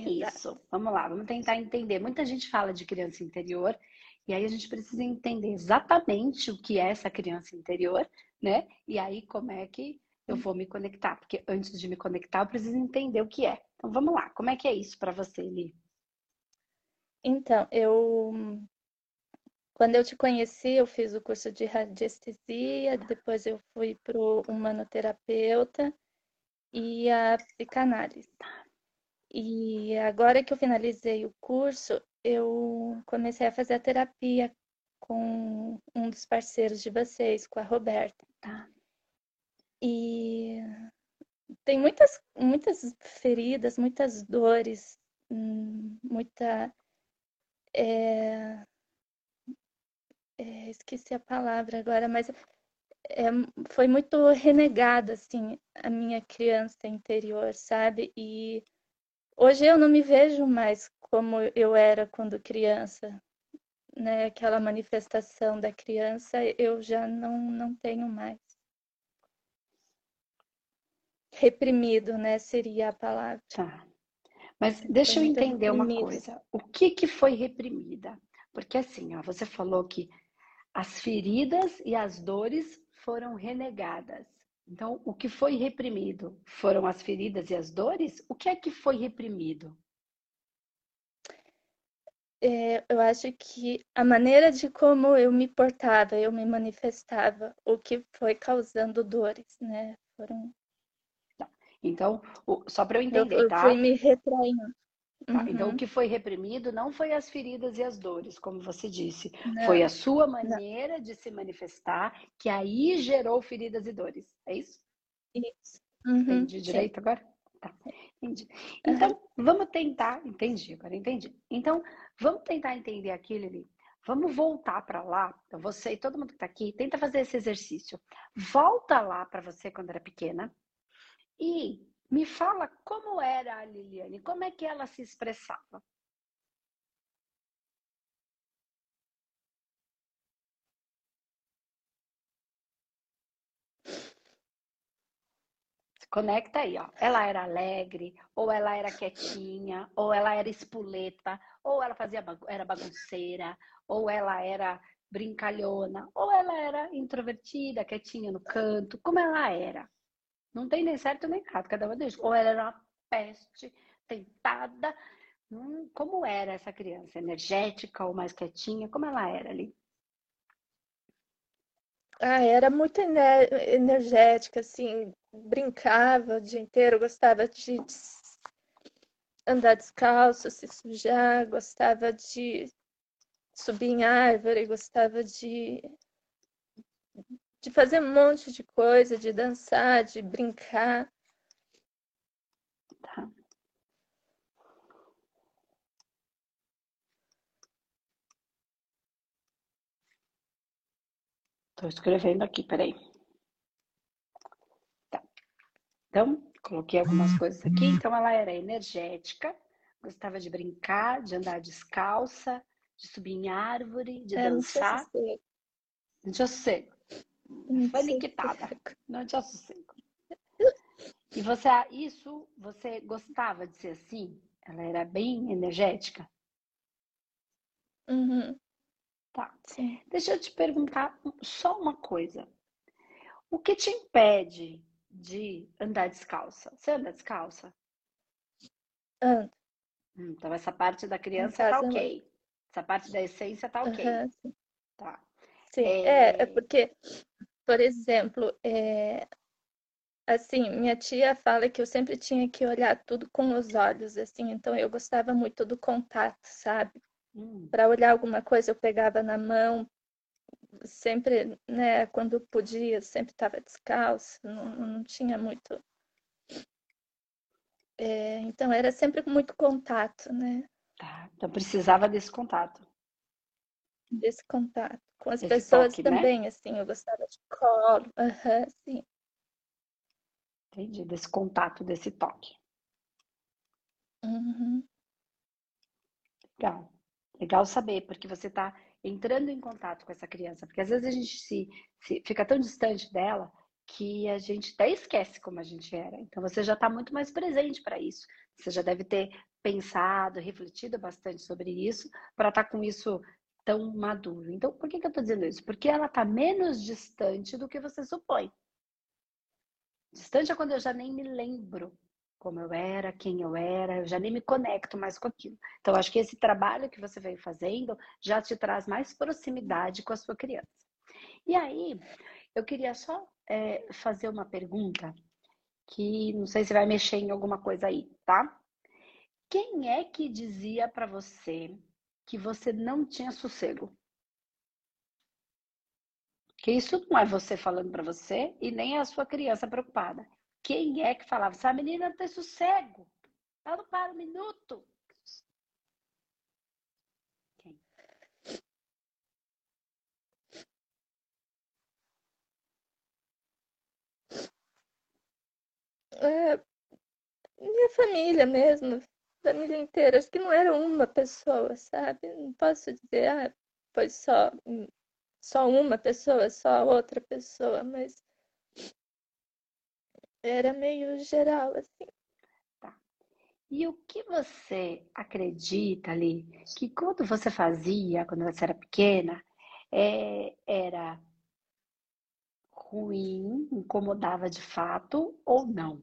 que é isso? Vamos lá, vamos tentar entender. Muita gente fala de criança interior, e aí a gente precisa entender exatamente o que é essa criança interior, né? E aí como é que eu vou me conectar? Porque antes de me conectar, eu preciso entender o que é. Então vamos lá, como é que é isso para você, Li? Então, eu quando eu te conheci, eu fiz o curso de radiestesia, depois eu fui para o humanoterapeuta e a psicanálise. E agora que eu finalizei o curso, eu comecei a fazer a terapia com um dos parceiros de vocês, com a Roberta. Tá. E tem muitas, muitas feridas, muitas dores, hum, muita. É, é, esqueci a palavra agora, mas é, foi muito renegada, assim, a minha criança interior, sabe? E hoje eu não me vejo mais como eu era quando criança, né? Aquela manifestação da criança, eu já não, não tenho mais. Reprimido, né? Seria a palavra. Tá. Mas deixa eu entender uma coisa. O que, que foi reprimida? Porque assim, ó, você falou que as feridas e as dores foram renegadas. Então, o que foi reprimido foram as feridas e as dores? O que é que foi reprimido? É, eu acho que a maneira de como eu me portava, eu me manifestava, o que foi causando dores, né? Foram. Tá. Então, só para eu entender, eu, eu tá? Fui me retraindo. Tá? Uhum. Então, o uhum. que foi reprimido não foi as feridas e as dores, como você disse. Não. Foi a sua maneira não. de se manifestar que aí gerou feridas e dores. É isso? Isso. Uhum. Entendi direito Sim. agora? Tá. Entendi. Então, uhum. vamos tentar. Entendi, agora entendi. Então, vamos tentar entender aqui, Lili. Vamos voltar para lá. Você e todo mundo que está aqui, tenta fazer esse exercício. Volta lá para você quando era pequena e me fala como era a Liliane, como é que ela se expressava? Conecta aí, ó. Ela era alegre, ou ela era quietinha, ou ela era espuleta, ou ela fazia era bagunceira, ou ela era brincalhona, ou ela era introvertida, quietinha no canto. Como ela era? Não tem nem certo nem errado, cada uma deles. Ou ela era uma peste, tentada. Hum, como era essa criança? Energética ou mais quietinha? Como ela era ali? Ah, era muito energética, assim, brincava o dia inteiro, gostava de andar descalço, se sujar, gostava de subir em árvore, gostava de de fazer um monte de coisa, de dançar, de brincar. Tá. Estou escrevendo aqui, peraí. Tá. Então, coloquei algumas coisas aqui. Então, ela era energética, gostava de brincar, de andar descalça, de subir em árvore, de é, dançar. Não tinha sossego. Foi liquitada. Não tinha sossego. E você, isso, você gostava de ser assim? Ela era bem energética? Uhum. Tá. Sim. Deixa eu te perguntar só uma coisa. O que te impede de andar descalça? Você anda descalça? Ando. Hum, então, essa parte da criança tá ok. Essa parte da essência tá ok. Uhum, tá. Sim, é, é, porque, por exemplo, é, assim, minha tia fala que eu sempre tinha que olhar tudo com os olhos, assim, então eu gostava muito do contato, sabe? Hum. Para olhar alguma coisa eu pegava na mão, sempre, né, quando podia, sempre estava descalço, não, não tinha muito. É, então era sempre muito contato, né? Tá, então precisava desse contato desse contato com as Esse pessoas toque, né? também, né? assim, eu gostava de colo, uhum, sim. Entendi, desse contato, desse toque. Uhum. Legal, legal saber, porque você está entrando em contato com essa criança, porque às vezes a gente se, se fica tão distante dela que a gente até esquece como a gente era. Então você já está muito mais presente para isso. Você já deve ter pensado, refletido bastante sobre isso, para estar tá com isso tão maduro. Então, por que, que eu estou dizendo isso? Porque ela está menos distante do que você supõe. Distante é quando eu já nem me lembro como eu era, quem eu era, eu já nem me conecto mais com aquilo. Então, acho que esse trabalho que você vem fazendo já te traz mais proximidade com a sua criança. E aí, eu queria só é, fazer uma pergunta que não sei se vai mexer em alguma coisa aí, tá? Quem é que dizia para você que você não tinha sossego? Que isso não é você falando para você e nem a sua criança preocupada. Quem é que falava? Essa menina não tem sossego. Ela não para um minuto. Quem? É, minha família mesmo, família inteira. Acho que não era uma pessoa, sabe? Não posso dizer, ah, foi só, só uma pessoa, só outra pessoa, mas era meio geral, assim. Tá. E o que você acredita ali que quando você fazia, quando você era pequena, é, era ruim, incomodava de fato ou não?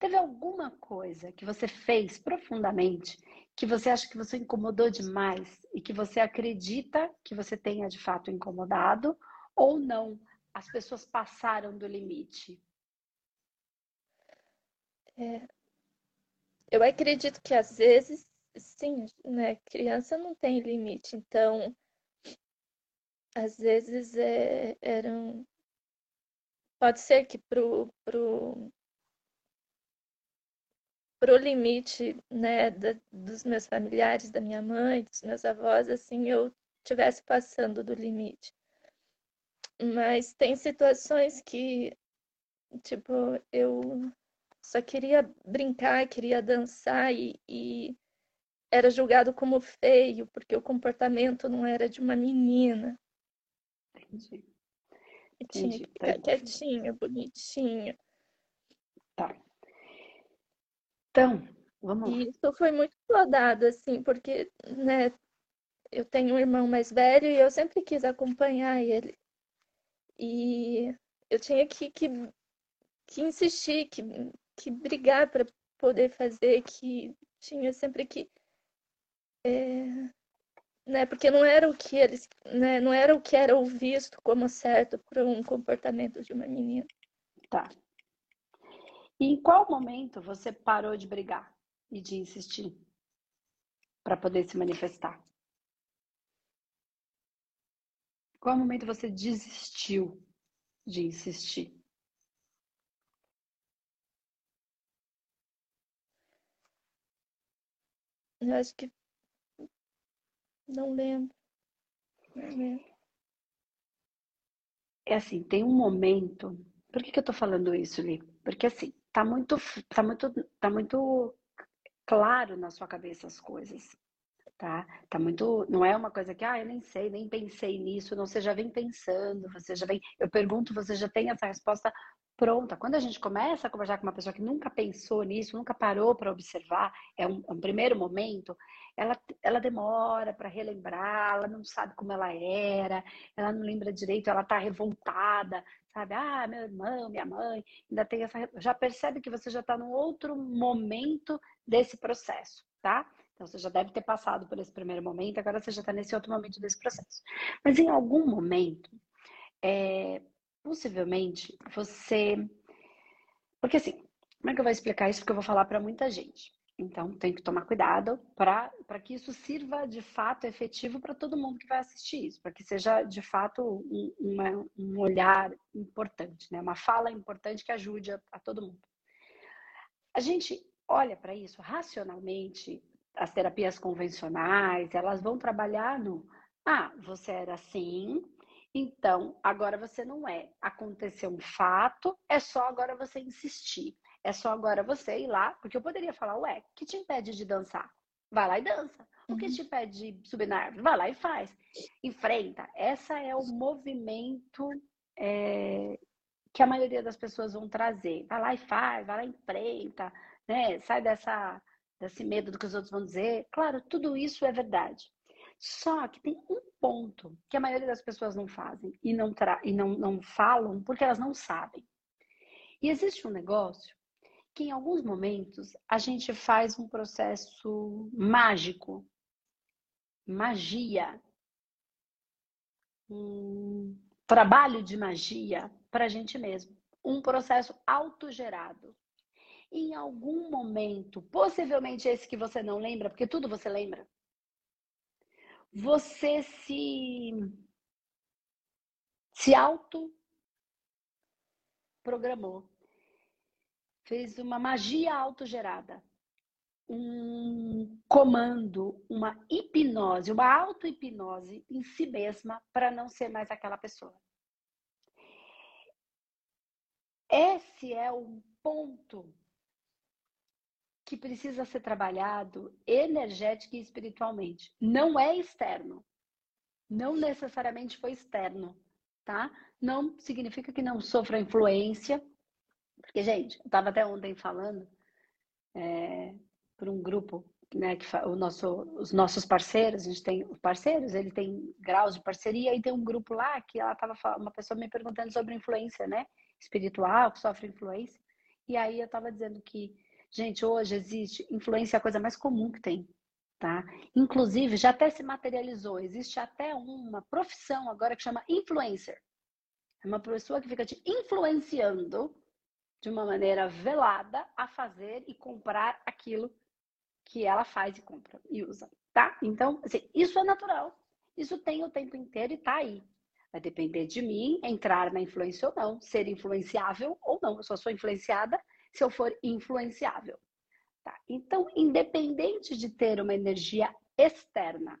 Teve alguma coisa que você fez profundamente que você acha que você incomodou demais e que você acredita que você tenha de fato incomodado ou não? As pessoas passaram do limite. É, eu acredito que às vezes, sim, né? Criança não tem limite, então às vezes é, eram. Pode ser que pro, pro, pro limite, né, da, dos meus familiares, da minha mãe, dos meus avós, assim, eu estivesse passando do limite. Mas tem situações que, tipo, eu só queria brincar, queria dançar e, e era julgado como feio, porque o comportamento não era de uma menina. Entendi. E tinha que ficar Entendi. quietinha, bonitinha. Tá. Então, vamos lá. Isso foi muito explodado, assim, porque, né, eu tenho um irmão mais velho e eu sempre quis acompanhar ele. E eu tinha que, que, que insistir, que que brigar para poder fazer, que tinha sempre que. É, né, porque não era o que eles. Né, não era o que era o visto como certo para um comportamento de uma menina. Tá. E em qual momento você parou de brigar e de insistir para poder se manifestar? Qual momento você desistiu de insistir? Eu acho que. Não lembro. Não lembro. É assim, tem um momento. Por que, que eu tô falando isso, Li? Porque assim, tá muito, tá muito, tá muito claro na sua cabeça as coisas. Tá? Tá muito, não é uma coisa que, ah, eu nem sei, nem pensei nisso, não, você já vem pensando, você já vem, eu pergunto, você já tem essa resposta pronta. Quando a gente começa a conversar com uma pessoa que nunca pensou nisso, nunca parou para observar, é um, é um, primeiro momento, ela, ela demora para relembrar, ela não sabe como ela era, ela não lembra direito, ela está revoltada, sabe? Ah, meu irmão, minha mãe, ainda tem essa. Já percebe que você já está num outro momento desse processo, tá? Então você já deve ter passado por esse primeiro momento, agora você já está nesse outro momento desse processo. Mas em algum momento, é, possivelmente você. Porque assim, como é que eu vou explicar isso? Porque eu vou falar para muita gente. Então, tem que tomar cuidado para que isso sirva de fato efetivo para todo mundo que vai assistir isso, para que seja de fato um, uma, um olhar importante, né? uma fala importante que ajude a, a todo mundo. A gente olha para isso racionalmente, as terapias convencionais, elas vão trabalhar no ah, você era assim, então, agora você não é. Aconteceu um fato, é só agora você insistir. É só agora você ir lá, porque eu poderia falar, ué, que te impede de dançar? Vai lá e dança. O que uhum. te impede de subir na árvore? Vai lá e faz. Enfrenta. Essa é o movimento é, que a maioria das pessoas vão trazer. Vai lá e faz, vai lá e enfrenta, né? Sai dessa desse medo do que os outros vão dizer. Claro, tudo isso é verdade. Só que tem um ponto que a maioria das pessoas não fazem e não, e não, não falam porque elas não sabem. E existe um negócio que em alguns momentos a gente faz um processo mágico, magia, um trabalho de magia para a gente mesmo, um processo autogerado. Em algum momento, possivelmente esse que você não lembra, porque tudo você lembra, você se se auto programou fez uma magia autogerada, um comando, uma hipnose, uma auto-hipnose em si mesma para não ser mais aquela pessoa. Esse é um ponto que precisa ser trabalhado energética e espiritualmente. Não é externo. Não necessariamente foi externo, tá? Não significa que não sofra influência, porque, gente, eu estava até ontem falando é, para um grupo, né, que o nosso, os nossos parceiros, a gente tem parceiros, ele tem graus de parceria, e tem um grupo lá que ela estava uma pessoa me perguntando sobre influência, né, espiritual, que sofre influência. E aí eu estava dizendo que, gente, hoje existe influência é a coisa mais comum que tem, tá? Inclusive, já até se materializou, existe até uma profissão agora que chama influencer. É uma pessoa que fica te influenciando de uma maneira velada a fazer e comprar aquilo que ela faz e compra e usa, tá? Então, assim, isso é natural. Isso tem o tempo inteiro e tá aí. Vai depender de mim entrar na influência ou não, ser influenciável ou não. Eu só sou influenciada se eu for influenciável. Tá? Então, independente de ter uma energia externa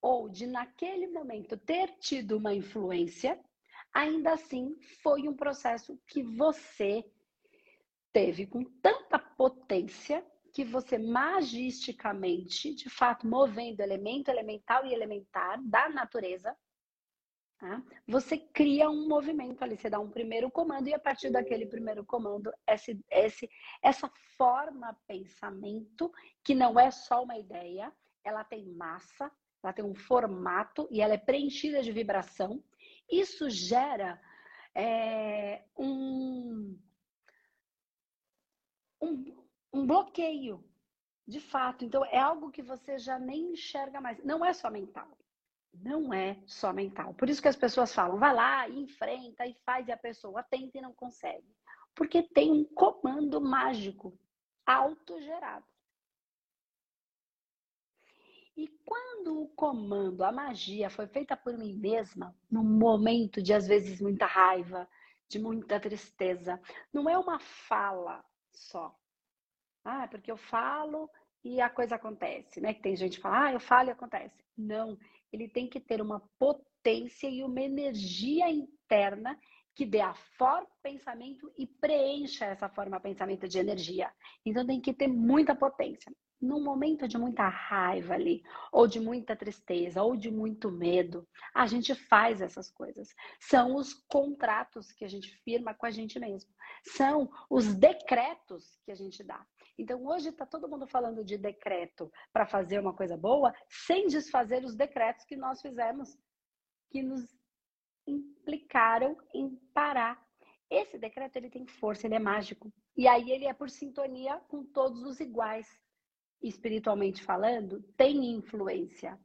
ou de naquele momento ter tido uma influência, ainda assim foi um processo que você teve com tanta potência que você magisticamente, de fato, movendo elemento elemental e elementar da natureza, tá? você cria um movimento ali, você dá um primeiro comando e a partir daquele primeiro comando, esse, esse, essa forma pensamento, que não é só uma ideia, ela tem massa, ela tem um formato e ela é preenchida de vibração. Isso gera é, um, um, um bloqueio, de fato. Então, é algo que você já nem enxerga mais. Não é só mental. Não é só mental. Por isso que as pessoas falam, vai lá, enfrenta e faz, e a pessoa tenta e não consegue. Porque tem um comando mágico autogerado. E quando o comando, a magia foi feita por mim mesma, num momento de às vezes muita raiva, de muita tristeza, não é uma fala só. Ah, porque eu falo e a coisa acontece, né? Que tem gente que fala, ah, eu falo e acontece. Não, ele tem que ter uma potência e uma energia interna que dê a forma pensamento e preencha essa forma pensamento de energia. Então tem que ter muita potência num momento de muita raiva ali, ou de muita tristeza, ou de muito medo, a gente faz essas coisas. São os contratos que a gente firma com a gente mesmo. São os decretos que a gente dá. Então, hoje está todo mundo falando de decreto para fazer uma coisa boa, sem desfazer os decretos que nós fizemos, que nos implicaram em parar. Esse decreto ele tem força, ele é mágico. E aí ele é por sintonia com todos os iguais espiritualmente falando, tem influência.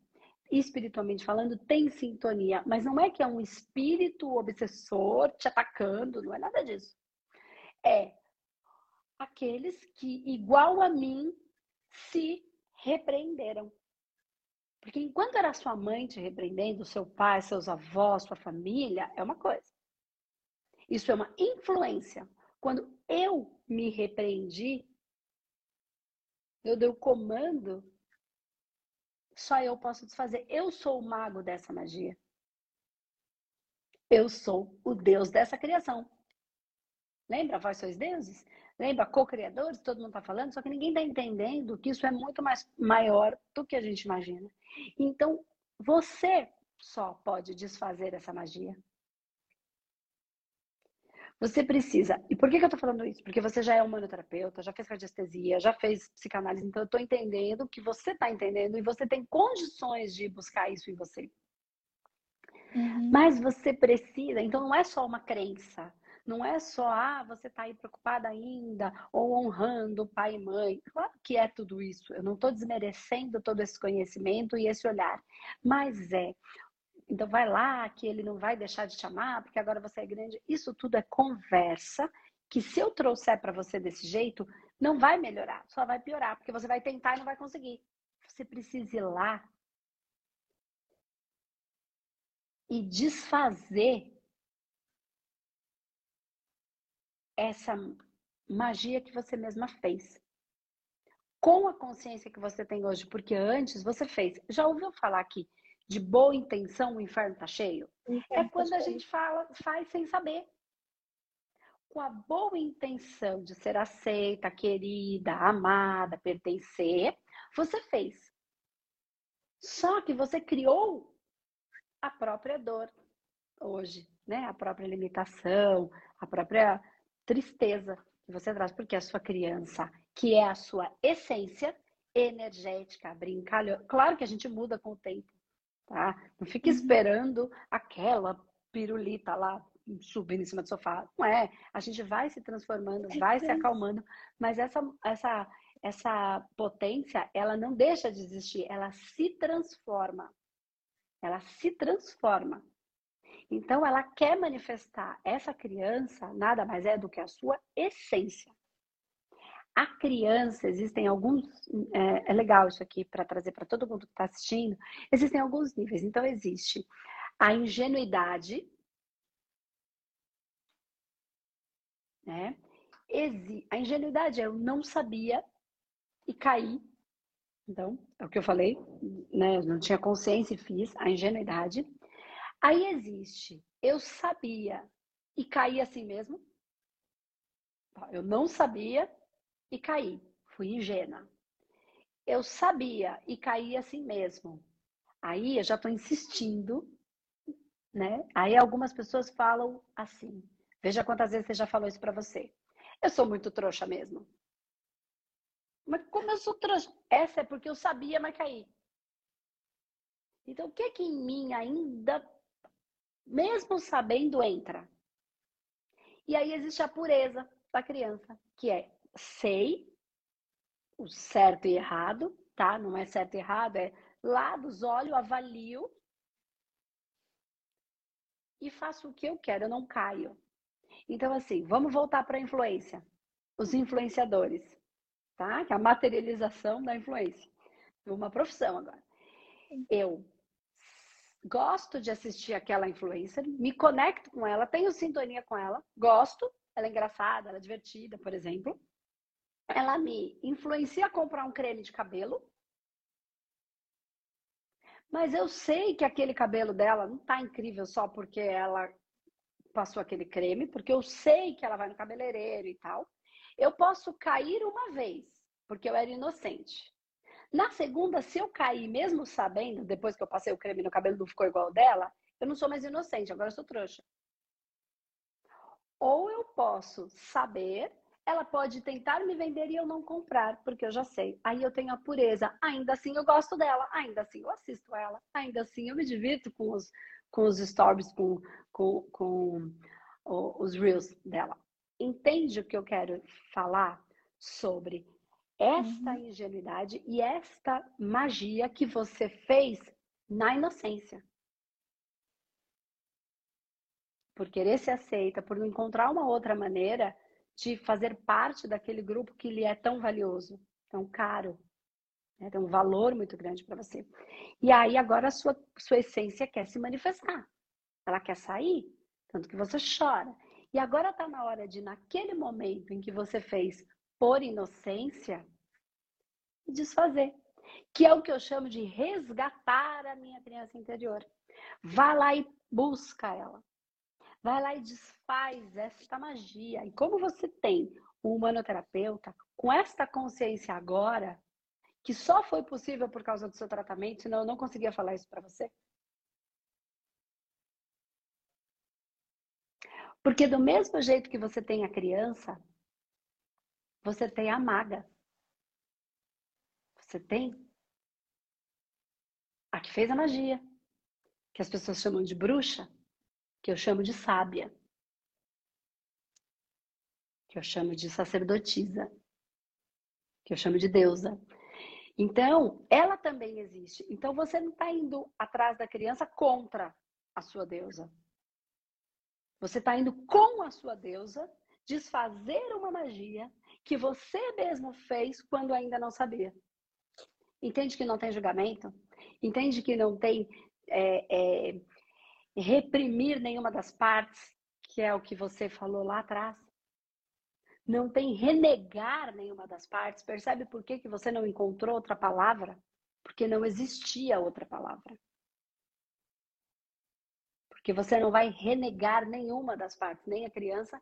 Espiritualmente falando, tem sintonia. Mas não é que é um espírito obsessor te atacando, não é nada disso. É aqueles que, igual a mim, se repreenderam. Porque enquanto era sua mãe te repreendendo, seu pai, seus avós, sua família, é uma coisa. Isso é uma influência. Quando eu me repreendi, eu dei o comando, só eu posso desfazer. Eu sou o mago dessa magia. Eu sou o Deus dessa criação. Lembra? Vós sois deuses? Lembra? Co-criadores? Todo mundo está falando, só que ninguém está entendendo que isso é muito mais maior do que a gente imagina. Então, você só pode desfazer essa magia. Você precisa. E por que, que eu tô falando isso? Porque você já é humanoterapeuta, já fez radiestesia, já fez psicanálise, então eu tô entendendo que você tá entendendo e você tem condições de buscar isso em você. Uhum. Mas você precisa, então não é só uma crença, não é só, ah, você está aí preocupada ainda, ou honrando pai e mãe. Claro que é tudo isso. Eu não estou desmerecendo todo esse conhecimento e esse olhar. Mas é. Então vai lá, que ele não vai deixar de te amar, porque agora você é grande. Isso tudo é conversa que se eu trouxer para você desse jeito, não vai melhorar, só vai piorar, porque você vai tentar e não vai conseguir. Você precisa ir lá e desfazer essa magia que você mesma fez. Com a consciência que você tem hoje, porque antes você fez. Já ouviu falar aqui de boa intenção, o inferno tá cheio? é quando tá a gente fala, faz sem saber. Com a boa intenção de ser aceita, querida, amada, pertencer, você fez. Só que você criou a própria dor hoje, né? A própria limitação, a própria tristeza que você traz, porque a sua criança, que é a sua essência energética, brincalhão. Claro que a gente muda com o tempo, tá? Não fique uhum. esperando aquela pirulita lá subindo em cima do sofá. Não é. A gente vai se transformando, vai se acalmando, mas essa, essa, essa potência, ela não deixa de existir, ela se transforma. Ela se transforma. Então, ela quer manifestar essa criança, nada mais é do que a sua essência. A criança, existem alguns. É, é legal isso aqui para trazer para todo mundo que está assistindo. Existem alguns níveis. Então, existe a ingenuidade, né? A ingenuidade é eu não sabia e caí. Então, é o que eu falei, né? Eu não tinha consciência e fiz a ingenuidade. Aí existe, eu sabia e caí assim mesmo. Eu não sabia e caí, fui ingênua. Eu sabia e caí assim mesmo. Aí eu já estou insistindo, né? Aí algumas pessoas falam assim. Veja quantas vezes você já falou isso para você. Eu sou muito trouxa mesmo. Mas como eu sou trouxa? Essa é porque eu sabia, mas caí. Então, o que que em mim ainda mesmo sabendo, entra. E aí existe a pureza da criança, que é sei o certo e errado, tá? Não é certo e errado, é lá dos olhos, avalio e faço o que eu quero, eu não caio. Então, assim, vamos voltar para a influência. Os influenciadores, tá? Que é a materialização da influência. Uma profissão agora. Eu gosto de assistir aquela influencer, me conecto com ela, tenho sintonia com ela, gosto, ela é engraçada, ela é divertida, por exemplo. Ela me influencia a comprar um creme de cabelo. Mas eu sei que aquele cabelo dela não tá incrível só porque ela passou aquele creme, porque eu sei que ela vai no cabeleireiro e tal. Eu posso cair uma vez, porque eu era inocente. Na segunda, se eu cair, mesmo sabendo, depois que eu passei o creme no cabelo não ficou igual dela, eu não sou mais inocente, agora eu sou trouxa. Ou eu posso saber, ela pode tentar me vender e eu não comprar, porque eu já sei. Aí eu tenho a pureza. Ainda assim eu gosto dela, ainda assim eu assisto ela, ainda assim eu me divirto com os, com os stories, com, com, com os reels dela. Entende o que eu quero falar sobre esta uhum. ingenuidade e esta magia que você fez na inocência. Por querer ser aceita, por não encontrar uma outra maneira de fazer parte daquele grupo que lhe é tão valioso, tão caro, né? tem um valor muito grande para você. E aí agora a sua, sua essência quer se manifestar. Ela quer sair, tanto que você chora. E agora está na hora de, naquele momento em que você fez por inocência, desfazer. Que é o que eu chamo de resgatar a minha criança interior. Vá lá e busca ela. Vai lá e desfaz esta magia. E como você tem um humanoterapeuta com esta consciência agora, que só foi possível por causa do seu tratamento, senão eu não conseguia falar isso para você. Porque do mesmo jeito que você tem a criança, você tem a maga. Você tem a que fez a magia, que as pessoas chamam de bruxa, que eu chamo de sábia, que eu chamo de sacerdotisa, que eu chamo de deusa. Então, ela também existe. Então, você não está indo atrás da criança contra a sua deusa. Você está indo com a sua deusa desfazer uma magia que você mesmo fez quando ainda não sabia. Entende que não tem julgamento? Entende que não tem é, é, reprimir nenhuma das partes, que é o que você falou lá atrás? Não tem renegar nenhuma das partes. Percebe por que, que você não encontrou outra palavra? Porque não existia outra palavra. Porque você não vai renegar nenhuma das partes, nem a criança,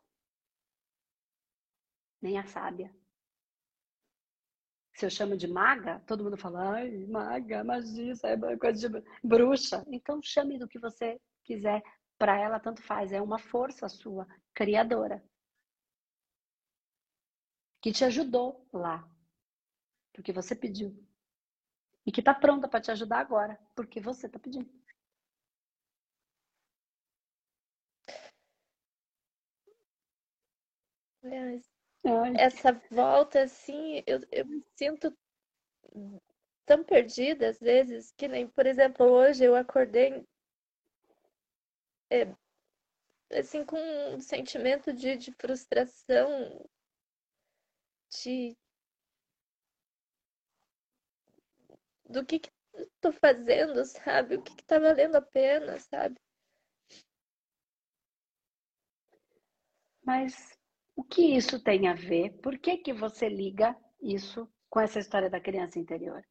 nem a sábia. Se eu chamo de maga, todo mundo fala, ai, maga, magia, isso é coisa de bruxa. Então chame do que você quiser, para ela tanto faz, é uma força sua, criadora. Que te ajudou lá, porque você pediu. E que está pronta para te ajudar agora, porque você está pedindo. Essa volta, assim, eu, eu me sinto tão perdida às vezes, que nem, por exemplo, hoje eu acordei é, assim, com um sentimento de, de frustração, de do que que tô fazendo, sabe? O que que tá valendo a pena, sabe? Mas o que isso tem a ver? Por que, que você liga isso com essa história da criança interior?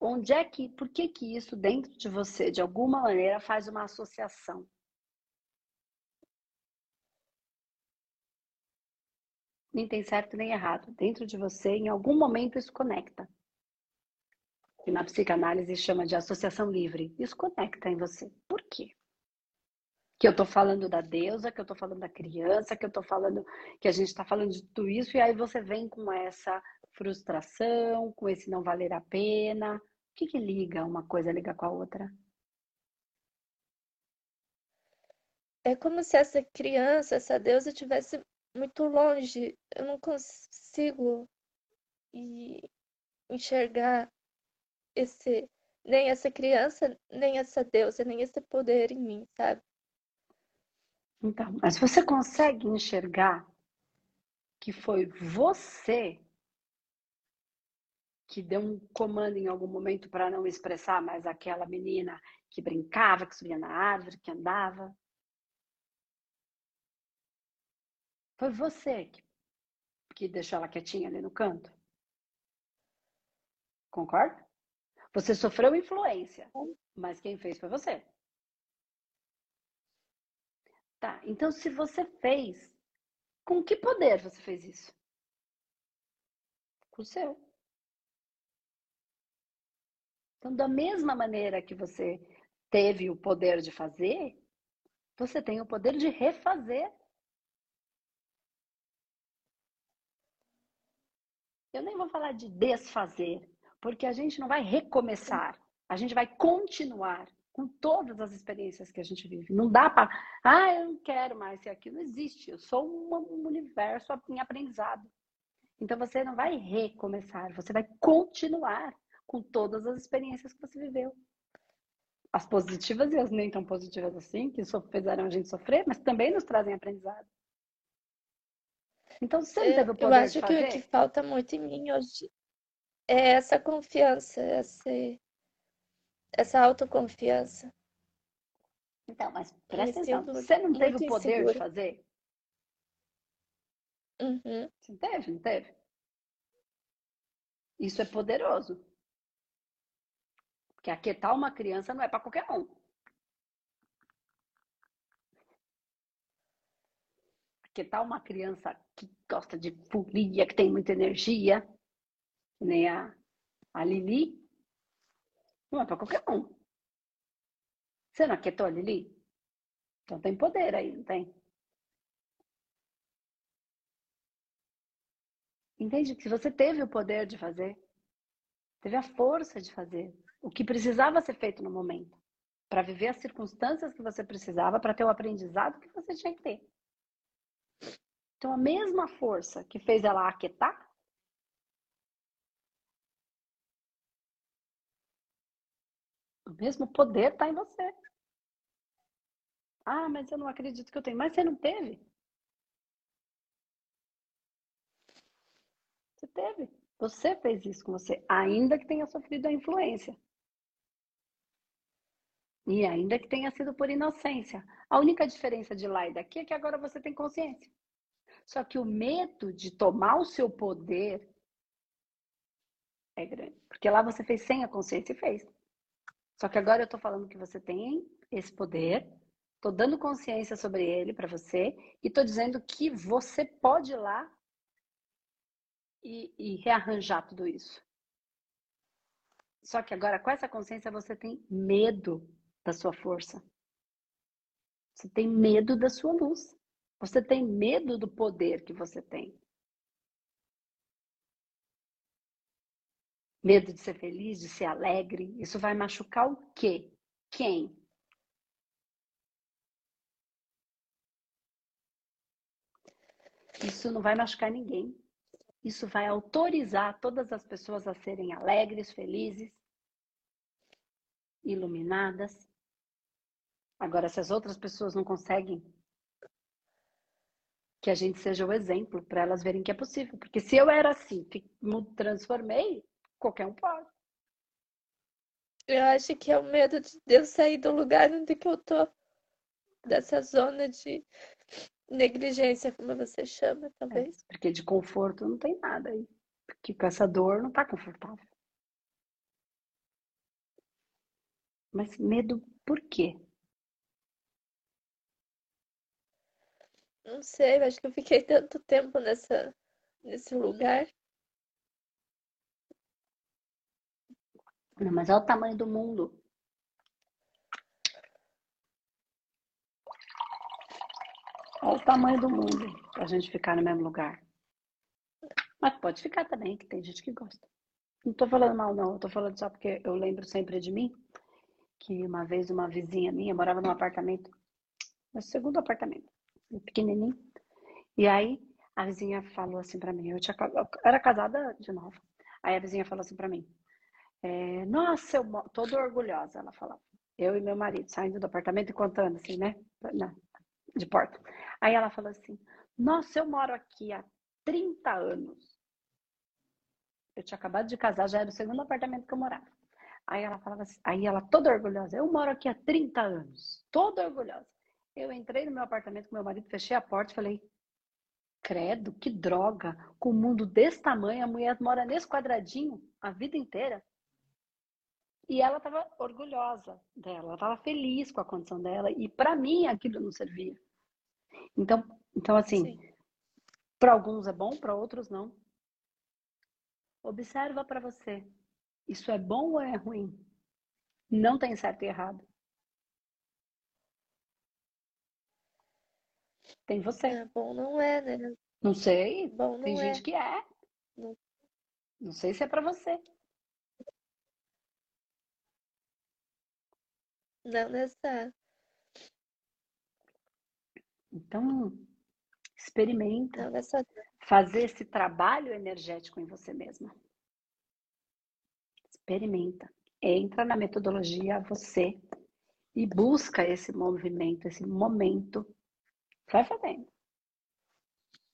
Onde é que, por que que isso dentro de você, de alguma maneira, faz uma associação? Nem tem certo nem errado. Dentro de você, em algum momento, isso conecta. Que na psicanálise chama de associação livre. Isso conecta em você. Por quê? Que eu estou falando da deusa, que eu estou falando da criança, que eu estou falando que a gente está falando de tudo isso, e aí você vem com essa frustração, com esse não valer a pena. O que, que liga uma coisa liga com a outra? É como se essa criança, essa deusa estivesse muito longe. Eu não consigo enxergar esse nem essa criança, nem essa deusa, nem esse poder em mim, sabe? Então, mas você consegue enxergar que foi você que deu um comando em algum momento para não expressar mais aquela menina que brincava, que subia na árvore, que andava? Foi você que, que deixou ela quietinha ali no canto? Concorda? Você sofreu influência, mas quem fez foi você. Tá, então se você fez, com que poder você fez isso? Com o seu. Então, da mesma maneira que você teve o poder de fazer, você tem o poder de refazer. Eu nem vou falar de desfazer, porque a gente não vai recomeçar, a gente vai continuar com todas as experiências que a gente vive. Não dá para, ah, eu não quero mais ser aqui. Não existe. Eu sou um universo em aprendizado. Então você não vai recomeçar, você vai continuar com todas as experiências que você viveu. As positivas e as nem tão positivas assim, que fizeram a gente sofrer, mas também nos trazem aprendizado. Então você não teve o poder Eu acho que o que falta muito em mim hoje é essa confiança, essa essa autoconfiança. Então, mas presta atenção, você não teve o poder insegura. de fazer? Uhum. Você teve, não teve? Isso é poderoso. Porque aquietar uma criança não é para qualquer um. Aquietar uma criança que gosta de folia, que tem muita energia, que nem a, a Lili, não é para qualquer um. Você não aquietou a Lili? Então tem poder aí, não tem? Entende que você teve o poder de fazer, teve a força de fazer o que precisava ser feito no momento, para viver as circunstâncias que você precisava, para ter o aprendizado que você tinha que ter. Então, a mesma força que fez ela aquietar, o mesmo poder está em você. Ah, mas eu não acredito que eu tenho. Mas você não teve. Você teve. Você fez isso com você, ainda que tenha sofrido a influência. E ainda que tenha sido por inocência. A única diferença de lá e daqui é que agora você tem consciência. Só que o medo de tomar o seu poder é grande. Porque lá você fez sem a consciência e fez. Só que agora eu tô falando que você tem esse poder, tô dando consciência sobre ele para você e tô dizendo que você pode ir lá e, e rearranjar tudo isso. Só que agora, com essa consciência, você tem medo da sua força. Você tem medo da sua luz. Você tem medo do poder que você tem. Medo de ser feliz, de ser alegre. Isso vai machucar o quê? Quem? Isso não vai machucar ninguém. Isso vai autorizar todas as pessoas a serem alegres, felizes, iluminadas. Agora, se as outras pessoas não conseguem, que a gente seja o exemplo para elas verem que é possível. Porque se eu era assim, me transformei, qualquer um pode. Eu acho que é o medo de eu sair do lugar onde que eu tô, dessa zona de Negligência, como você chama, talvez. É, porque de conforto não tem nada aí. Porque com essa dor não tá confortável. Mas medo por quê? Não sei, acho que eu fiquei tanto tempo nessa, nesse lugar. Mas olha o tamanho do mundo. Olha o tamanho do mundo para a gente ficar no mesmo lugar. Mas pode ficar também, que tem gente que gosta. Não estou falando mal, não. Estou falando só porque eu lembro sempre de mim que uma vez uma vizinha minha morava num apartamento, no segundo apartamento, pequenininho. E aí a vizinha falou assim para mim, eu, tinha, eu era casada de novo. Aí a vizinha falou assim para mim, é, nossa, eu toda orgulhosa, ela falava. Eu e meu marido saindo do apartamento e contando assim, né? de porta. Aí ela falou assim: Nossa, eu moro aqui há 30 anos. Eu tinha acabado de casar, já era o segundo apartamento que eu morava. Aí ela falava assim, aí ela toda orgulhosa, eu moro aqui há 30 anos, toda orgulhosa. Eu entrei no meu apartamento com meu marido, fechei a porta e falei, credo, que droga, com um mundo desse tamanho, a mulher mora nesse quadradinho a vida inteira. E ela estava orgulhosa dela, ela estava feliz com a condição dela, e para mim aquilo não servia. Então, então assim, para alguns é bom, para outros não. Observa para você. Isso é bom ou é ruim? Não tem certo e errado. Tem você. É bom, não é, né? Não sei. Bom, não tem é. gente que é. Não. não sei se é para você. Não nessa. Então, experimenta fazer esse trabalho energético em você mesma. Experimenta. Entra na metodologia você e busca esse movimento, esse momento. Vai fazendo.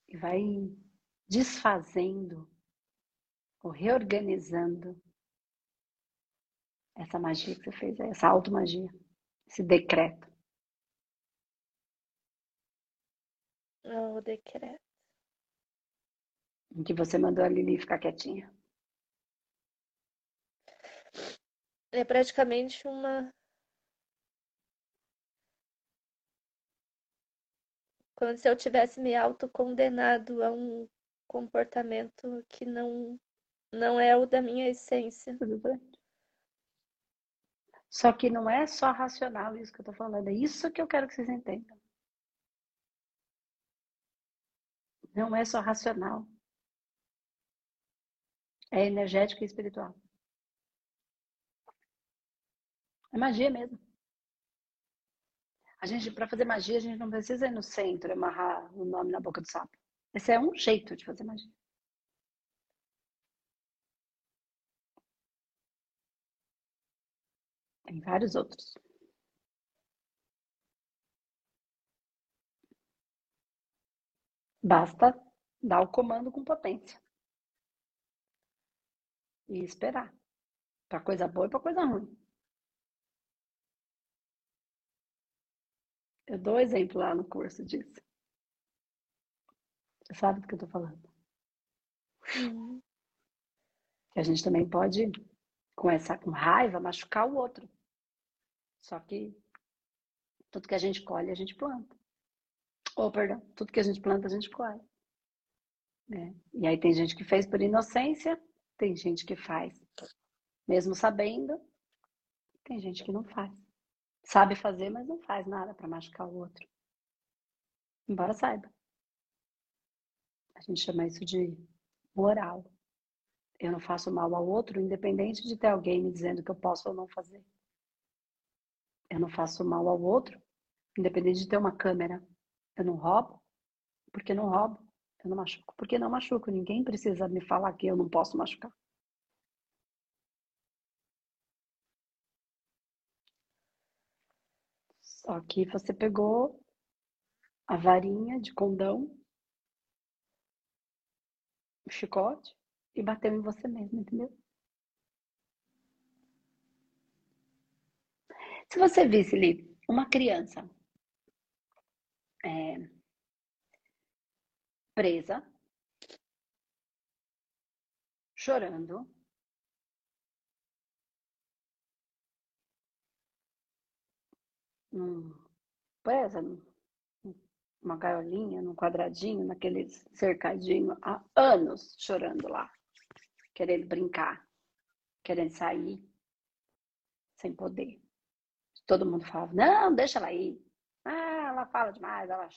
E vai desfazendo ou reorganizando essa magia que você fez, essa automagia, esse decreto. o decreto. Em que você mandou a Lili ficar quietinha. É praticamente uma. Como se eu tivesse me autocondenado a um comportamento que não, não é o da minha essência. Só que não é só racional isso que eu tô falando, é isso que eu quero que vocês entendam. Não é só racional. É energético e espiritual. É magia mesmo. A gente, para fazer magia, a gente não precisa ir no centro amarrar o nome na boca do sapo. Esse é um jeito de fazer magia. Tem vários outros. Basta dar o comando com potência. E esperar. Para coisa boa e para coisa ruim. Eu dou exemplo lá no curso disso. Você sabe do que eu estou falando. Uhum. Que a gente também pode, com essa com raiva, machucar o outro. Só que tudo que a gente colhe, a gente planta. Ou, oh, perdão, tudo que a gente planta, a gente colhe. É. E aí tem gente que fez por inocência, tem gente que faz mesmo sabendo, tem gente que não faz. Sabe fazer, mas não faz nada para machucar o outro. Embora saiba. A gente chama isso de moral. Eu não faço mal ao outro, independente de ter alguém me dizendo que eu posso ou não fazer. Eu não faço mal ao outro, independente de ter uma câmera. Eu não roubo, porque não roubo. Eu não machuco, porque não machuco. Ninguém precisa me falar que eu não posso machucar. Só que você pegou a varinha de condão, o chicote e bateu em você mesmo, entendeu? Se você visse, Li, uma criança é, presa, chorando, num, presa numa gaiolinha, num quadradinho, naquele cercadinho, há anos chorando lá, querendo brincar, querendo sair, sem poder. Todo mundo falava, não, deixa ela ir. Ah, ela fala demais, ela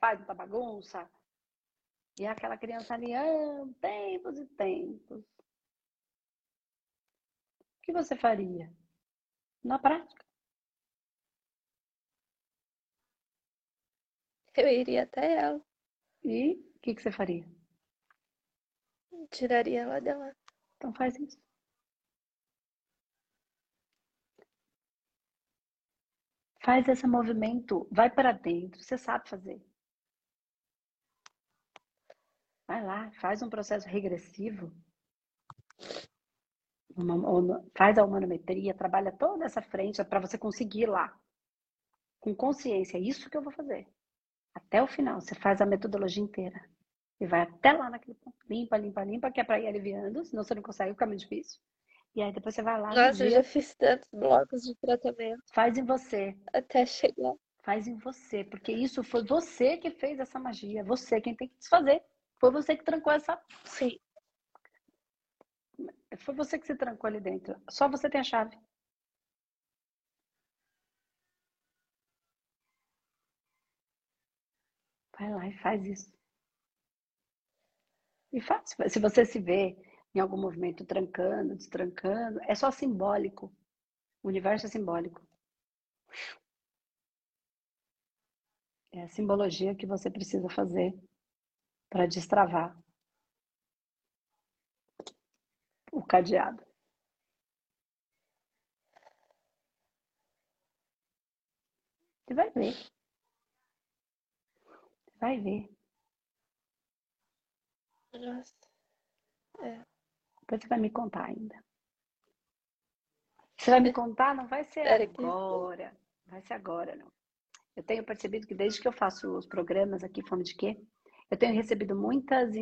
faz muita bagunça. E aquela criança ali, ah, tempos e tempos. O que você faria? Na prática. Eu iria até ela. E o que, que você faria? Tiraria ela dela. Então faz isso. Faz esse movimento, vai para dentro, você sabe fazer. Vai lá, faz um processo regressivo. Uma, faz a humanometria, trabalha toda essa frente para você conseguir lá. Com consciência, é isso que eu vou fazer. Até o final, você faz a metodologia inteira. E vai até lá naquele ponto. Limpa, limpa, limpa, que é para ir aliviando, senão você não consegue, fica muito difícil. E aí depois você vai lá. Nossa, eu já fiz tantos blocos de tratamento. Faz em você. Até chegar. Faz em você, porque isso foi você que fez essa magia. Você quem tem que desfazer. Foi você que trancou essa. Sim. Foi você que se trancou ali dentro. Só você tem a chave. Vai lá e faz isso. E faz. Se você se vê em algum movimento trancando, destrancando, é só simbólico. O universo é simbólico. É a simbologia que você precisa fazer para destravar o cadeado. Você vai ver. Vai ver. Nossa. É. Depois você vai me contar ainda. Você vai me contar? Não vai ser agora. Vai ser agora, não. Eu tenho percebido que desde que eu faço os programas aqui, Fome de Quê? Eu tenho recebido muitas.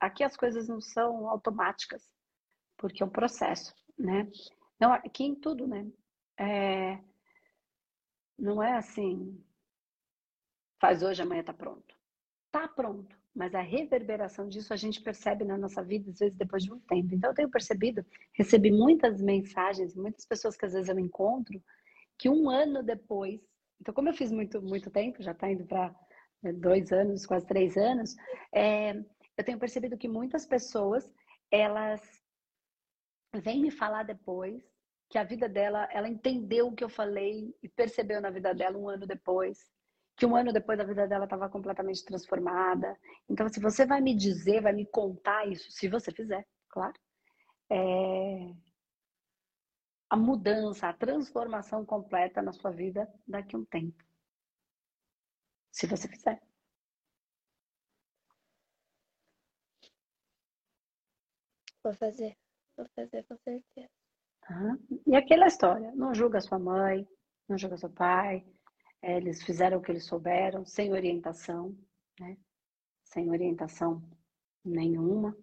Aqui as coisas não são automáticas, porque é um processo, né? Não, aqui em tudo, né? É... Não é assim. Faz hoje, amanhã tá pronto. tá pronto, mas a reverberação disso a gente percebe na nossa vida, às vezes, depois de um tempo. Então, eu tenho percebido, recebi muitas mensagens, muitas pessoas que às vezes eu encontro, que um ano depois, então, como eu fiz muito, muito tempo, já está indo para né, dois anos, quase três anos, é, eu tenho percebido que muitas pessoas, elas vêm me falar depois que a vida dela, ela entendeu o que eu falei e percebeu na vida dela um ano depois que um ano depois a vida dela estava completamente transformada. Então, se você vai me dizer, vai me contar isso, se você fizer, claro, é... a mudança, a transformação completa na sua vida daqui a um tempo. Se você fizer. Vou fazer, vou fazer com certeza. Ah, e aquela história, não julga sua mãe, não julga seu pai, é, eles fizeram o que eles souberam, sem orientação, né? Sem orientação nenhuma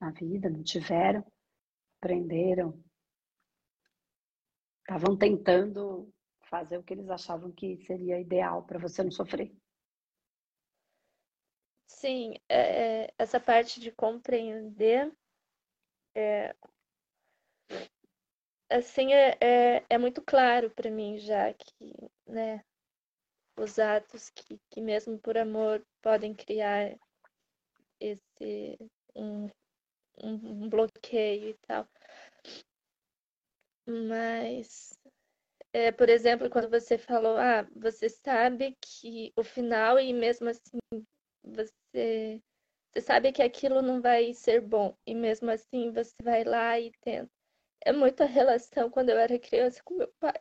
na vida, não tiveram, aprenderam, estavam tentando fazer o que eles achavam que seria ideal para você não sofrer. Sim, é, é, essa parte de compreender é, assim é, é, é muito claro para mim já que né os atos que, que mesmo por amor podem criar esse um, um bloqueio e tal. Mas, é, por exemplo, quando você falou, ah, você sabe que o final e mesmo assim você, você sabe que aquilo não vai ser bom e mesmo assim você vai lá e tenta. É muita relação quando eu era criança com meu pai.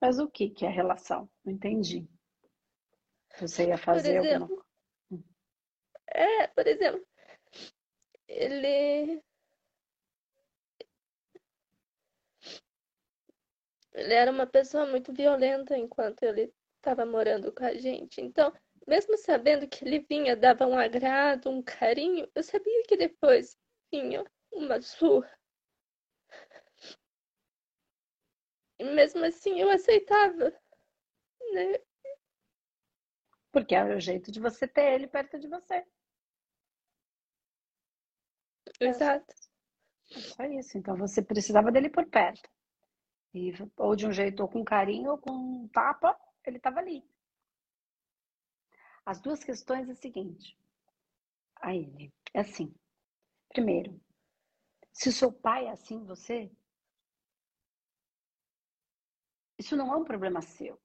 Mas o que que é relação? Não entendi. Você ia fazer exemplo, alguma. É, por exemplo, ele ele era uma pessoa muito violenta enquanto ele estava morando com a gente. Então, mesmo sabendo que ele vinha, dava um agrado, um carinho, eu sabia que depois vinha uma surra. E mesmo assim eu aceitava, né? Porque é o jeito de você ter ele perto de você. Exato. É só isso. Então você precisava dele por perto. E, ou de um jeito, ou com carinho, ou com um tapa, ele estava ali. As duas questões é o seguinte. Aí, é assim. Primeiro, se o seu pai é assim, você, isso não é um problema seu.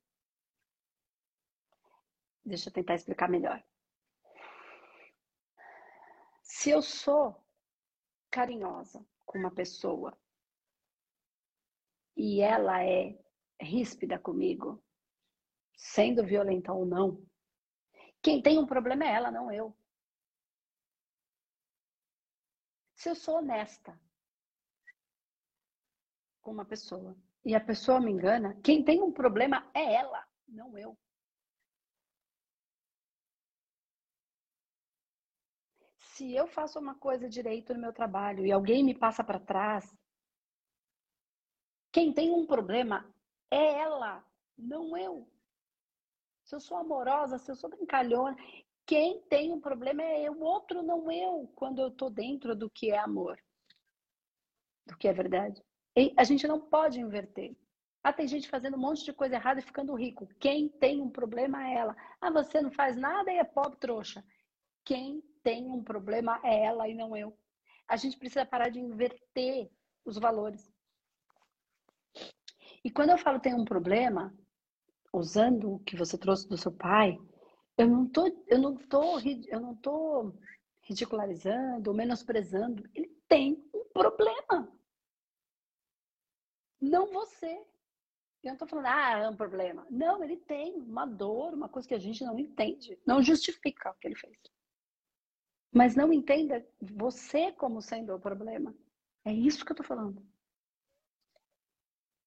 Deixa eu tentar explicar melhor. Se eu sou carinhosa com uma pessoa e ela é ríspida comigo, sendo violenta ou não, quem tem um problema é ela, não eu. Se eu sou honesta com uma pessoa e a pessoa me engana, quem tem um problema é ela, não eu. Se eu faço uma coisa direito no meu trabalho e alguém me passa para trás, quem tem um problema é ela, não eu. Se eu sou amorosa, se eu sou brincalhona, quem tem um problema é eu, o outro não eu, quando eu tô dentro do que é amor, do que é verdade. E a gente não pode inverter. Ah, tem gente fazendo um monte de coisa errada e ficando rico. Quem tem um problema é ela. Ah, você não faz nada e é pobre trouxa. Quem tem um problema é ela e não eu. A gente precisa parar de inverter os valores. E quando eu falo tem um problema, usando o que você trouxe do seu pai, eu não tô, eu não tô, eu não tô ridicularizando, menosprezando. Ele tem um problema. Não você. Eu não estou falando, ah, é um problema. Não, ele tem uma dor, uma coisa que a gente não entende. Não justifica o que ele fez. Mas não entenda você como sendo o problema. É isso que eu estou falando.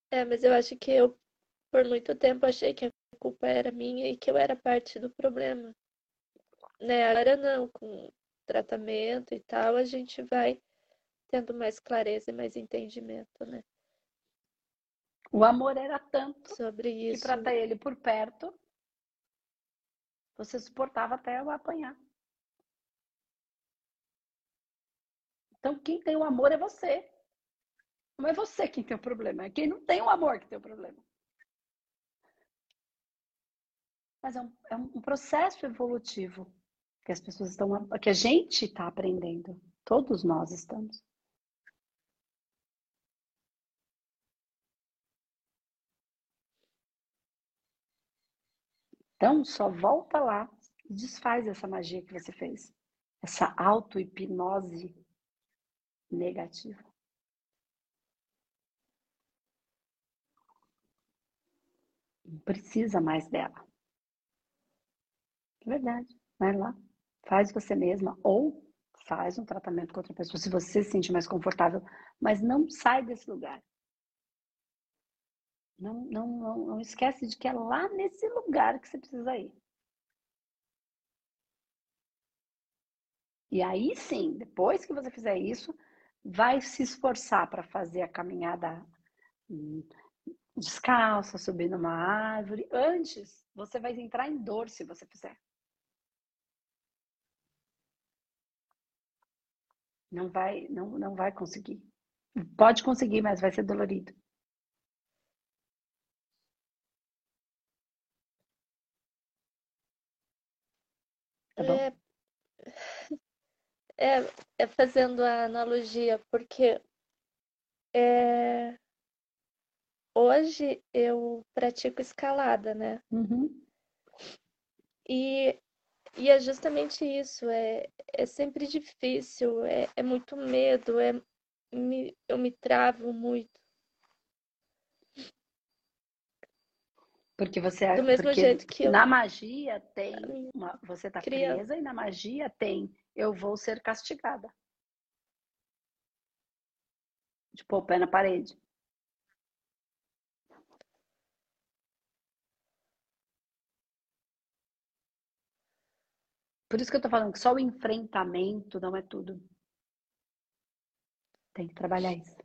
É, mas eu acho que eu, por muito tempo, achei que a culpa era minha e que eu era parte do problema. Né? Agora não, com tratamento e tal, a gente vai tendo mais clareza e mais entendimento, né? O amor era tanto sobre isso. que para ter ele por perto, você suportava até eu apanhar. Então, quem tem o amor é você. Não é você quem tem o problema, é quem não tem o amor que tem o problema. Mas é um, é um processo evolutivo que as pessoas estão, que a gente está aprendendo. Todos nós estamos. Então, só volta lá e desfaz essa magia que você fez. Essa auto-hipnose negativa. Não precisa mais dela. É verdade. Vai lá. Faz você mesma ou faz um tratamento com outra pessoa, se você se sentir mais confortável. Mas não sai desse lugar. Não, não, não, não esquece de que é lá nesse lugar que você precisa ir. E aí sim, depois que você fizer isso, vai se esforçar para fazer a caminhada hum, descalça, subir numa árvore. Antes, você vai entrar em dor se você fizer. Não vai, não, não vai conseguir. Pode conseguir, mas vai ser dolorido. Tá bom? É, é, é fazendo a analogia, porque é, hoje eu pratico escalada, né? Uhum. E, e é justamente isso, é, é sempre difícil, é, é muito medo, é, me, eu me travo muito. Porque você Do mesmo porque jeito que eu- na magia tem uma, você tá criança- presa e na magia tem eu vou ser castigada. Tipo, o pé na parede. Por isso que eu tô falando que só o enfrentamento não é tudo. Tem que trabalhar isso.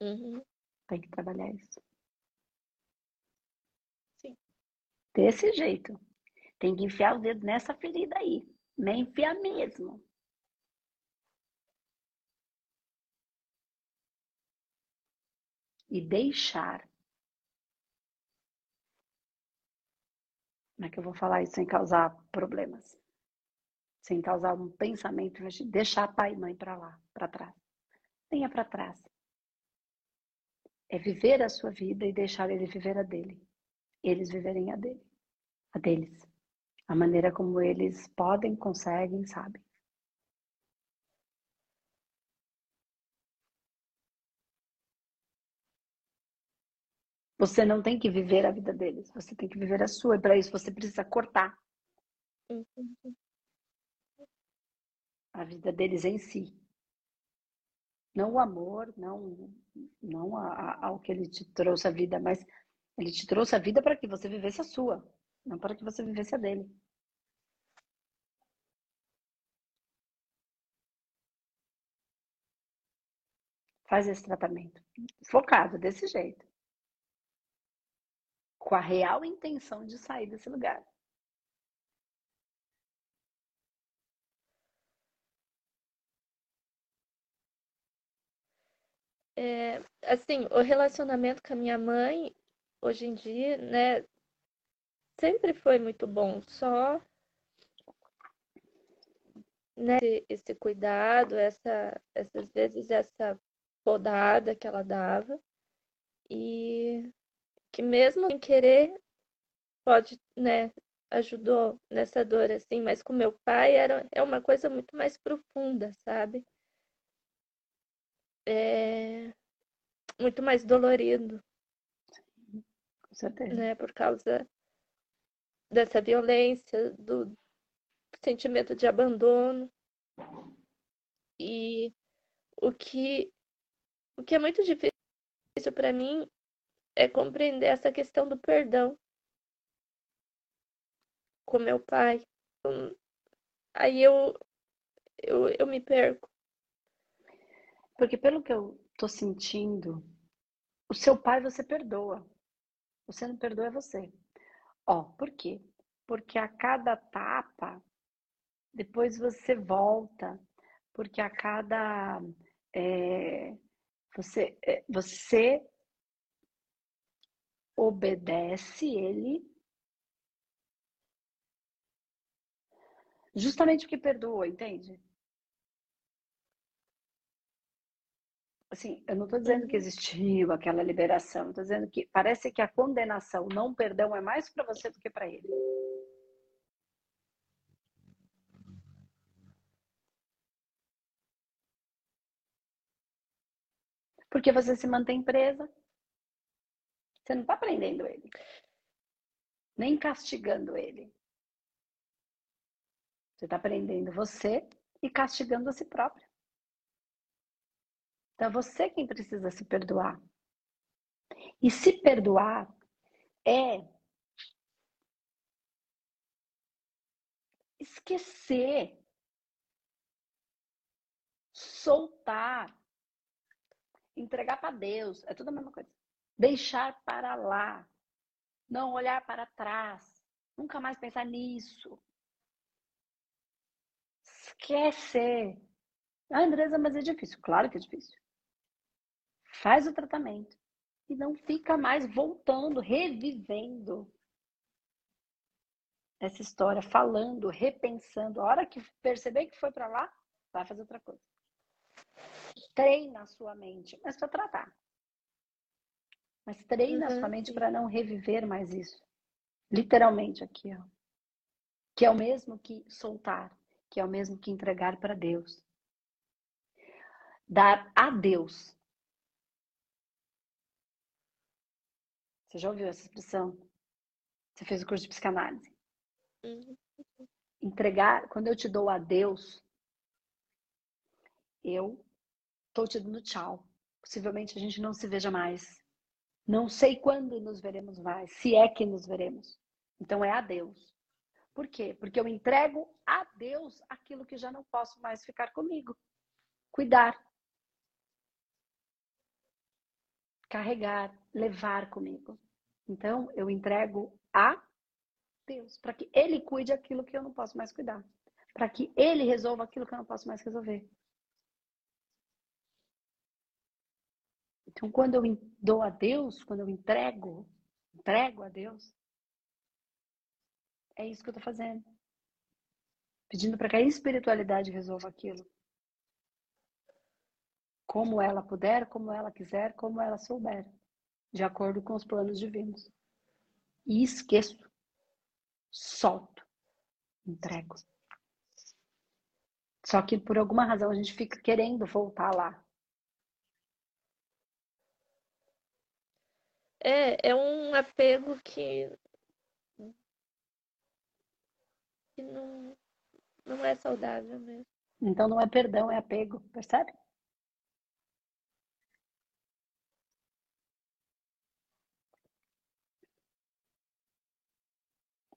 Uhum. Tem que trabalhar isso. Sim. Desse jeito. Tem que enfiar o dedo nessa ferida aí. Nem enfiar mesmo. E deixar. Como é que eu vou falar isso sem causar problemas? Sem causar um pensamento, deixar pai e mãe para lá, para trás. Venha para trás. É viver a sua vida e deixar ele viver a dele. Eles viverem a dele. A deles. A maneira como eles podem, conseguem, sabem. Você não tem que viver a vida deles, você tem que viver a sua. E para isso você precisa cortar a vida deles em si. Não o amor, não, não ao que ele te trouxe a vida, mas ele te trouxe a vida para que você vivesse a sua, não para que você vivesse a dele. Faz esse tratamento. Focado, desse jeito. Com a real intenção de sair desse lugar. É, assim, o relacionamento com a minha mãe, hoje em dia, né, sempre foi muito bom, só né, esse, cuidado, essa, essas vezes essa podada que ela dava, e que mesmo sem querer pode, né, ajudou nessa dor, assim, mas com meu pai era, é uma coisa muito mais profunda, sabe? É muito mais dolorido, Com certeza. né, por causa dessa violência, do sentimento de abandono. E o que, o que é muito difícil para mim é compreender essa questão do perdão com meu pai. Aí eu, eu, eu me perco. Porque pelo que eu tô sentindo, O seu pai você perdoa. Você não perdoa é você. Ó, por quê? Porque a cada tapa, depois você volta. Porque a cada. É, você, é, você obedece ele justamente porque perdoou, entende? Assim, eu não estou dizendo que existiu aquela liberação, estou dizendo que parece que a condenação, não perdão, é mais para você do que para ele. Porque você se mantém presa. Você não está prendendo ele, nem castigando ele. Você está prendendo você e castigando a si próprio. Então, é você quem precisa se perdoar. E se perdoar é esquecer, soltar, entregar para Deus, é tudo a mesma coisa. Deixar para lá, não olhar para trás, nunca mais pensar nisso. Esquecer. Ah, Andresa, mas é difícil. Claro que é difícil faz o tratamento e não fica mais voltando, revivendo essa história, falando, repensando. A hora que perceber que foi para lá, vai fazer outra coisa. Treina a sua mente, mas para tratar. Mas treina uhum. a sua mente para não reviver mais isso. Literalmente aqui, ó. Que é o mesmo que soltar, que é o mesmo que entregar para Deus. Dar a Deus Você já ouviu essa expressão? Você fez o curso de psicanálise. Entregar, quando eu te dou a Deus, eu estou te dando tchau. Possivelmente a gente não se veja mais. Não sei quando nos veremos mais, se é que nos veremos. Então é a Deus. Por quê? Porque eu entrego a Deus aquilo que já não posso mais ficar comigo. Cuidar. Carregar, levar comigo. Então, eu entrego a Deus, para que Ele cuide aquilo que eu não posso mais cuidar. Para que Ele resolva aquilo que eu não posso mais resolver. Então, quando eu dou a Deus, quando eu entrego, entrego a Deus, é isso que eu estou fazendo. Pedindo para que a espiritualidade resolva aquilo. Como ela puder, como ela quiser, como ela souber de acordo com os planos divinos. E esqueço, solto, entrego. Só que por alguma razão a gente fica querendo voltar lá. É, é um apego que, que não, não é saudável mesmo. Então não é perdão, é apego, percebe?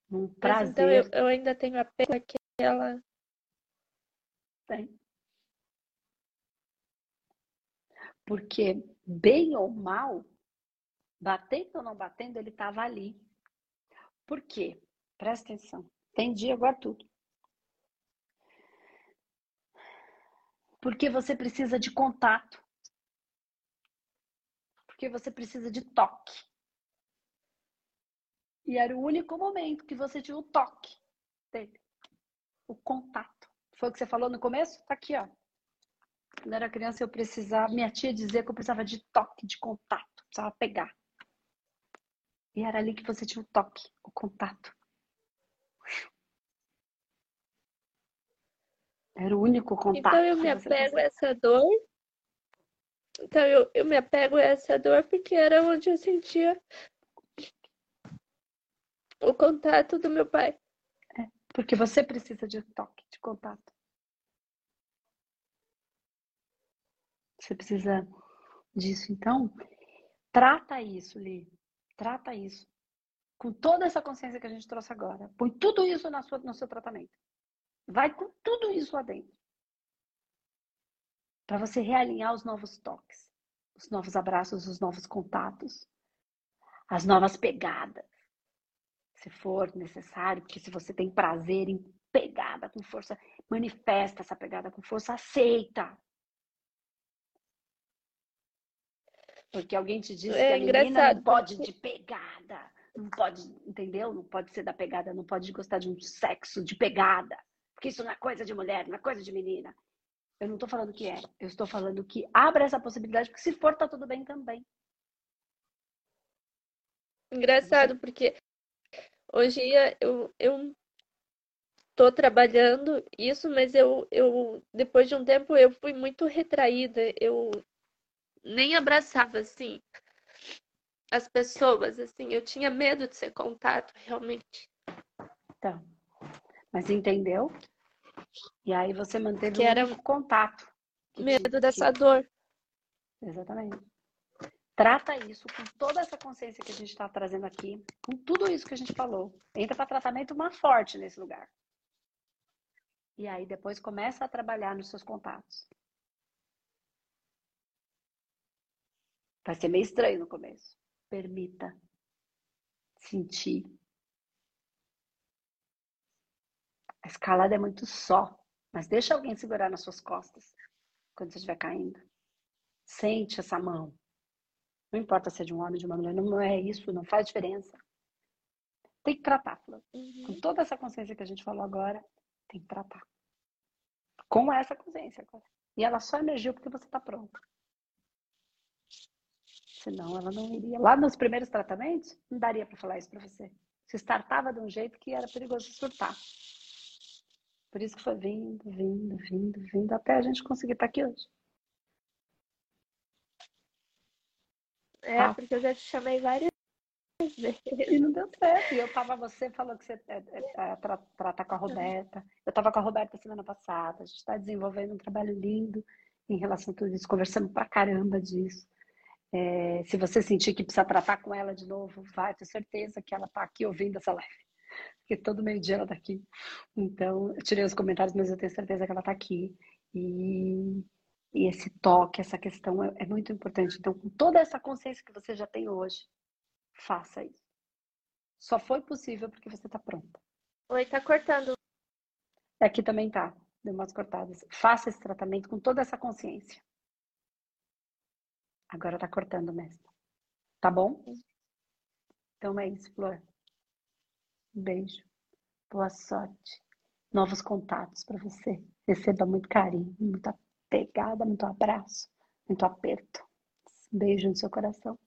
Um prazer. então eu, eu ainda tenho apego àquela. Tem. Porque, bem ou mal, batendo ou não batendo, ele estava ali. Por quê? Presta atenção. Entendi agora tudo. Porque você precisa de contato. Porque você precisa de toque. E era o único momento que você tinha o toque dele. O contato. Foi o que você falou no começo? Tá aqui, ó. Quando eu era criança, eu precisava. Minha tia dizia que eu precisava de toque, de contato. Precisava pegar. E era ali que você tinha o toque, o contato. Era o único contato. Então eu me apego a essa dor. Então eu, eu me apego a essa dor porque era onde eu sentia o contato do meu pai. É, porque você precisa de toque, de contato. Você precisa disso. Então, trata isso, Li. Trata isso. Com toda essa consciência que a gente trouxe agora. Põe tudo isso na sua, no seu tratamento. Vai com tudo isso lá dentro. Para você realinhar os novos toques. os novos abraços, os novos contatos, as novas pegadas, se for necessário, porque se você tem prazer em pegada com força, manifesta essa pegada com força, aceita. Porque alguém te diz é que a menina não pode de pegada, não pode, entendeu? Não pode ser da pegada, não pode gostar de um sexo de pegada, porque isso não é coisa de mulher, não é coisa de menina. Eu não estou falando que é, eu estou falando que abre essa possibilidade, porque se for, tá tudo bem também. Engraçado, porque hoje eu, eu tô trabalhando isso, mas eu, eu depois de um tempo eu fui muito retraída. Eu nem abraçava assim as pessoas, assim, eu tinha medo de ser contato, realmente. Então, mas entendeu? E aí você manteve que era um contato. Medo te, dessa que... dor. Exatamente. Trata isso com toda essa consciência que a gente está trazendo aqui, com tudo isso que a gente falou. Entra para tratamento uma forte nesse lugar. E aí depois começa a trabalhar nos seus contatos. Vai ser meio estranho no começo. Permita sentir. A escalada é muito só, mas deixa alguém segurar nas suas costas quando você estiver caindo. Sente essa mão. Não importa se é de um homem ou de uma mulher, não é isso, não faz diferença. Tem que tratar. Uhum. Com toda essa consciência que a gente falou agora, tem que tratar. Com essa consciência agora. E ela só emergiu porque você está pronta. Senão ela não iria. Lá nos primeiros tratamentos, não daria para falar isso para você. Você startava de um jeito que era perigoso surtar. Por isso que foi vindo, vindo, vindo, vindo, até a gente conseguir estar tá aqui hoje. É, ah. porque eu já te chamei várias vezes. E não deu certo. E eu tava, você falou que você é, é, trata com a Roberta. Eu tava com a Roberta semana passada. A gente está desenvolvendo um trabalho lindo em relação a tudo isso, conversando pra caramba disso. É, se você sentir que precisa tratar com ela de novo, vai, tenho certeza que ela tá aqui ouvindo essa live. Porque todo meio-dia ela tá aqui. Então, eu tirei os comentários, mas eu tenho certeza que ela tá aqui. E e esse toque, essa questão é, é muito importante. Então, com toda essa consciência que você já tem hoje, faça isso. Só foi possível porque você está pronta. Oi, tá cortando. Aqui também tá. Deu umas cortadas. Faça esse tratamento com toda essa consciência. Agora tá cortando mesmo. Tá bom? Então é isso, Flor. Um beijo. Boa sorte. Novos contatos para você. Receba muito carinho, muita pegada, muito abraço, muito aperto. Beijo no seu coração.